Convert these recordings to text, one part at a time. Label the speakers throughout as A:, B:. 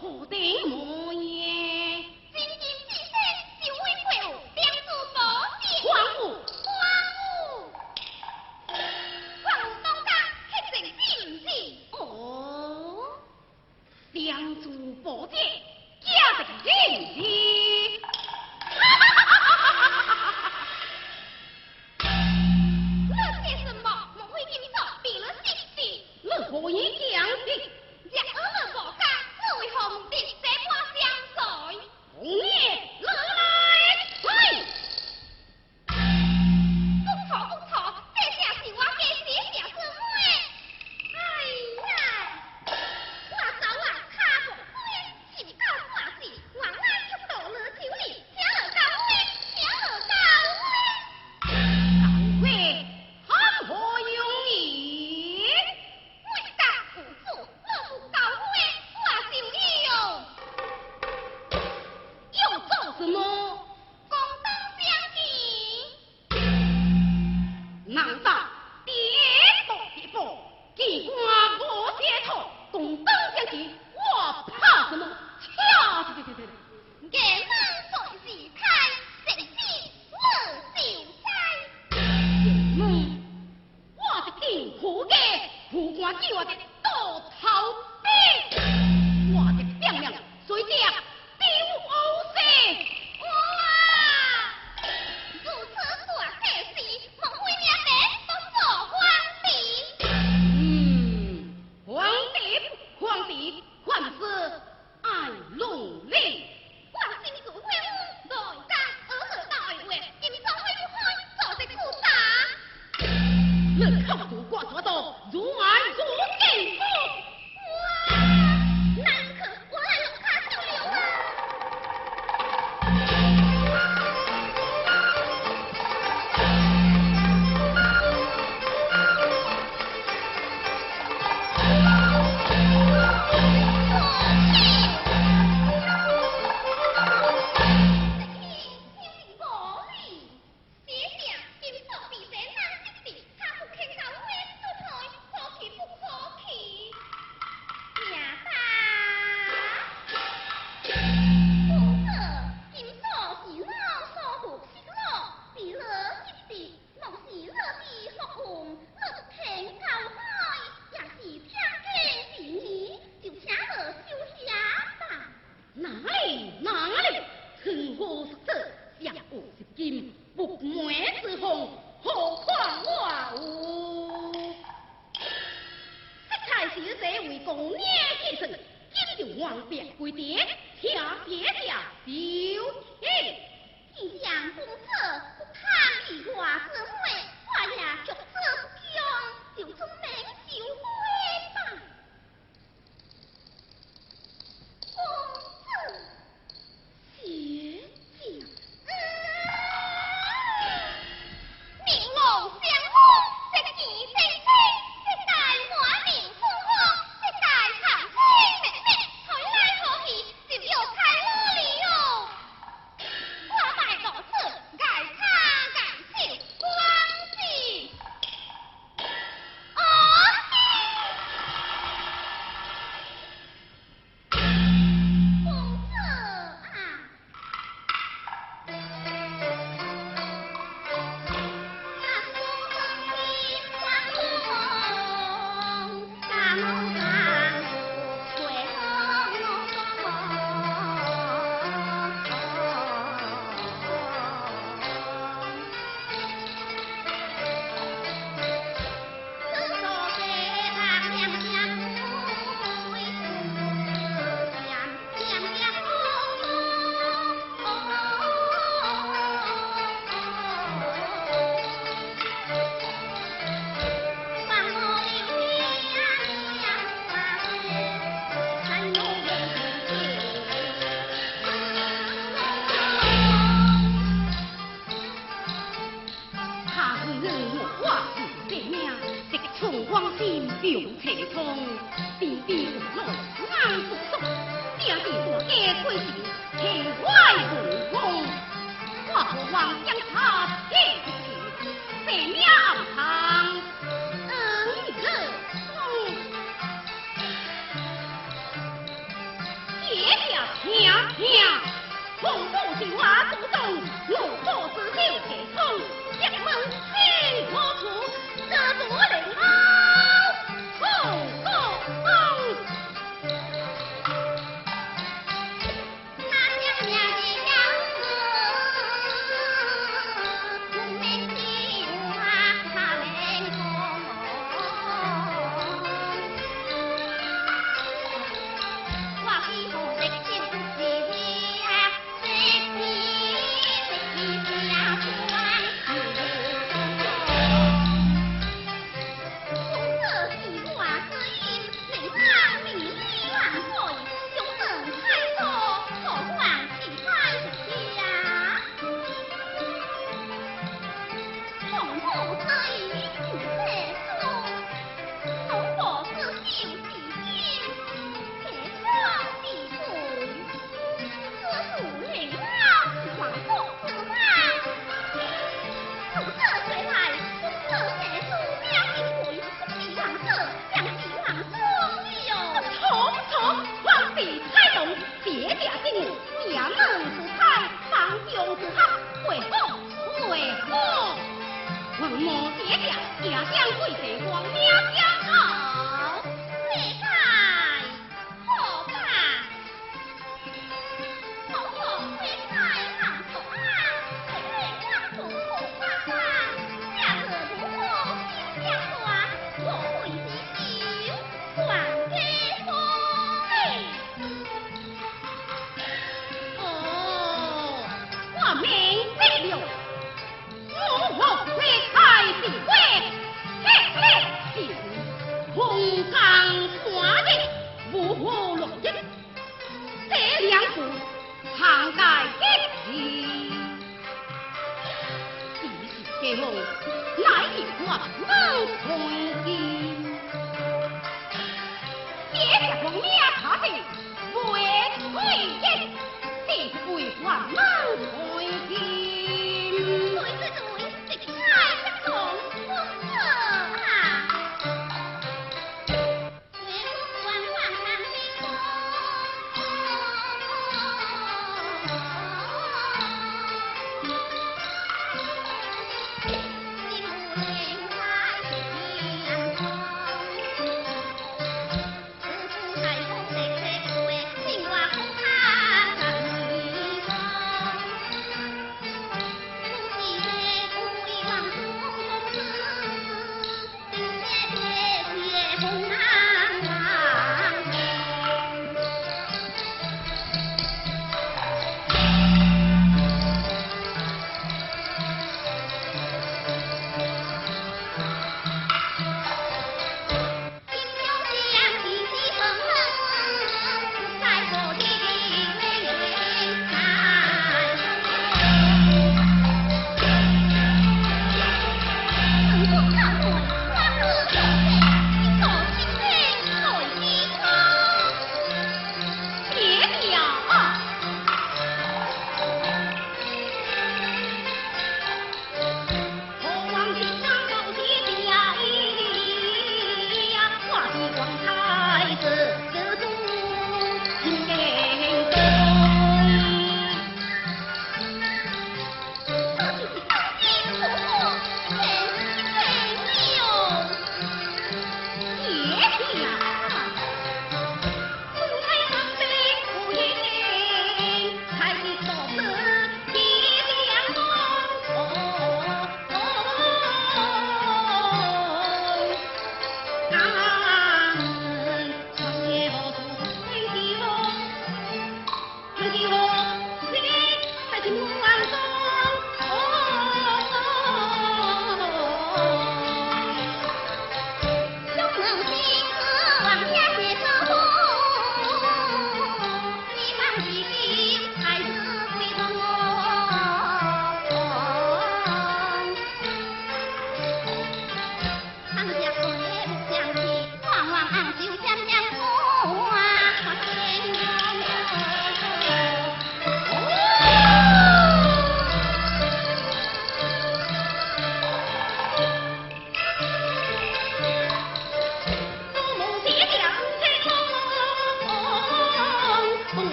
A: 我的模样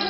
A: 坐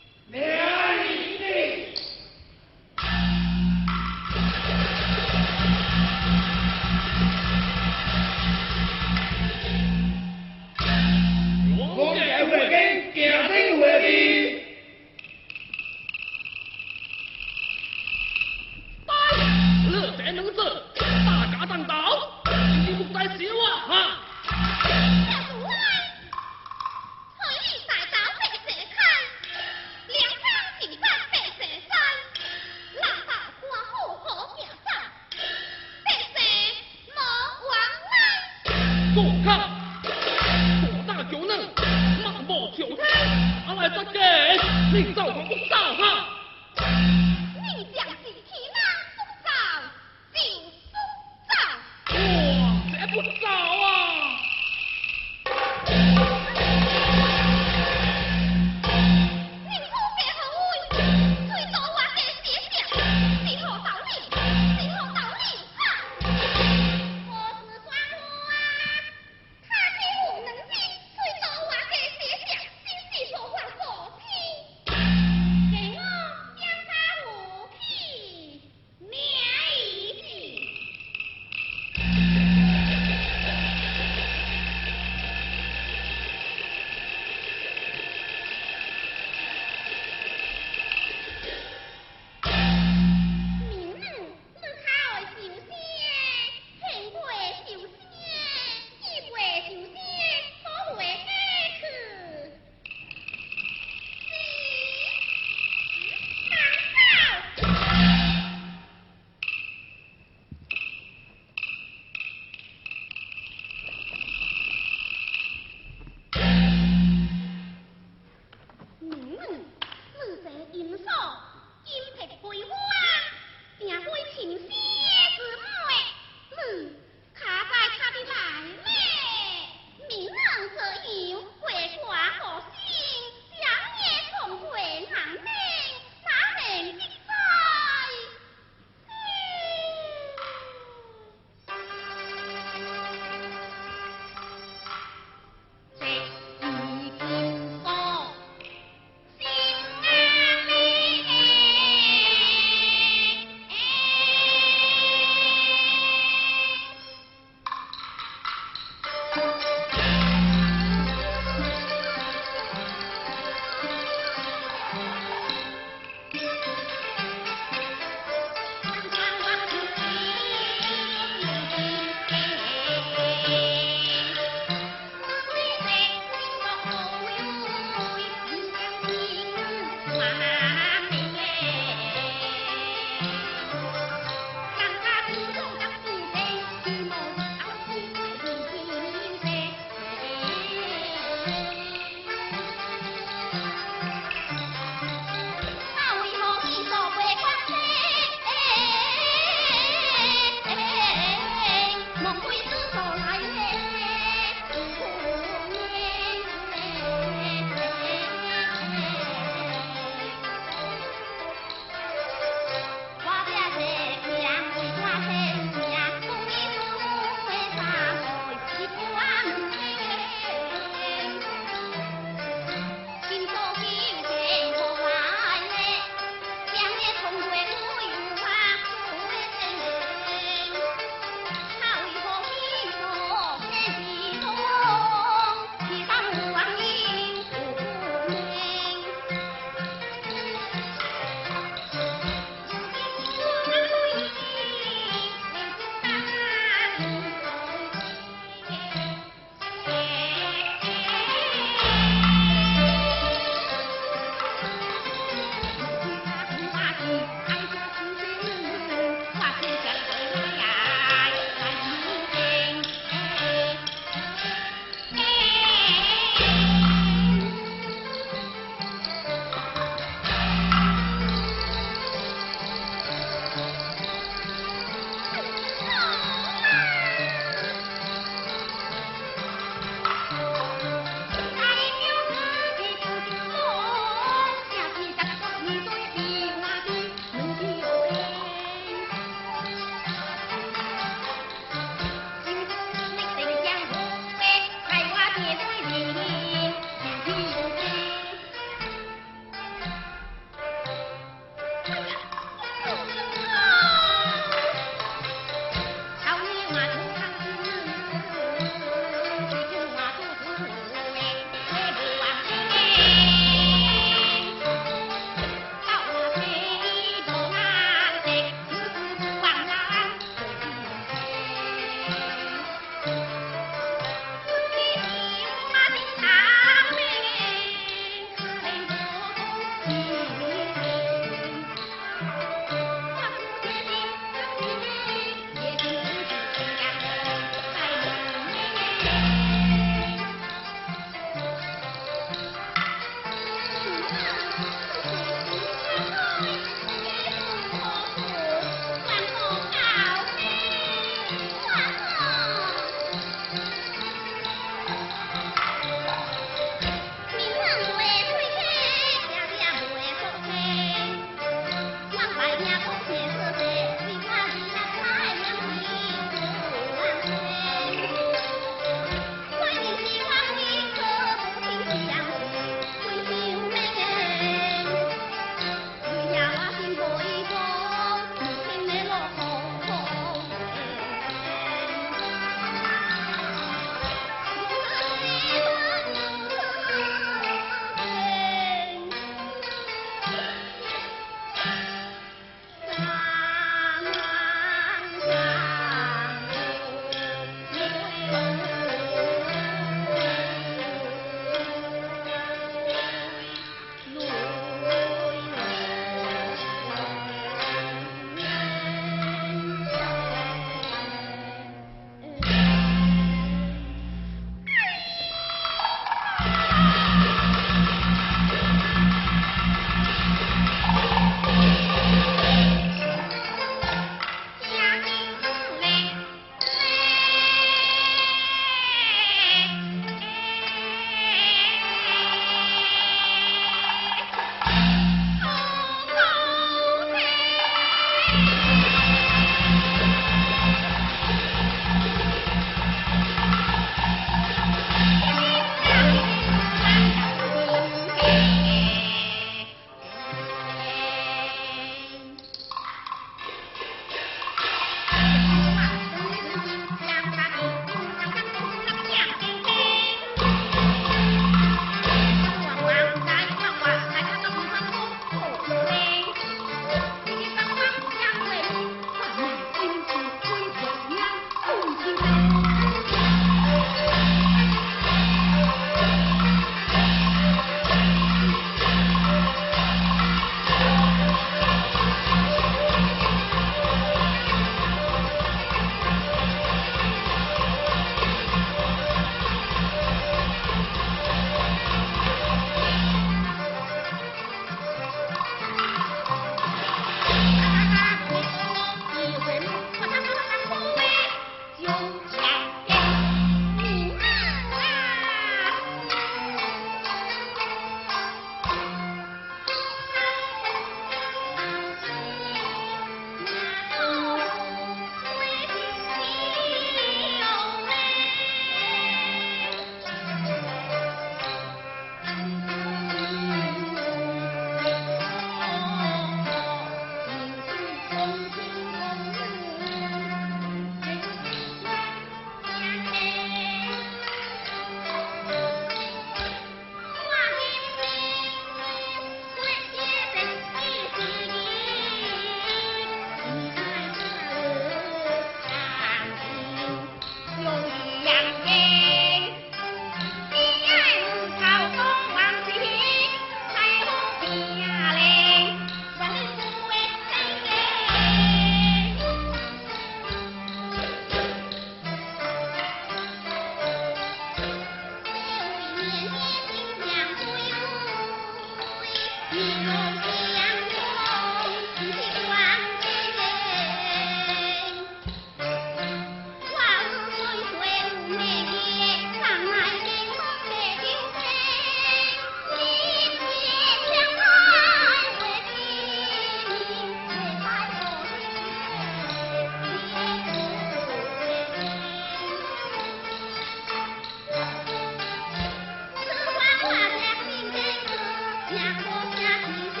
B: 娘，我想。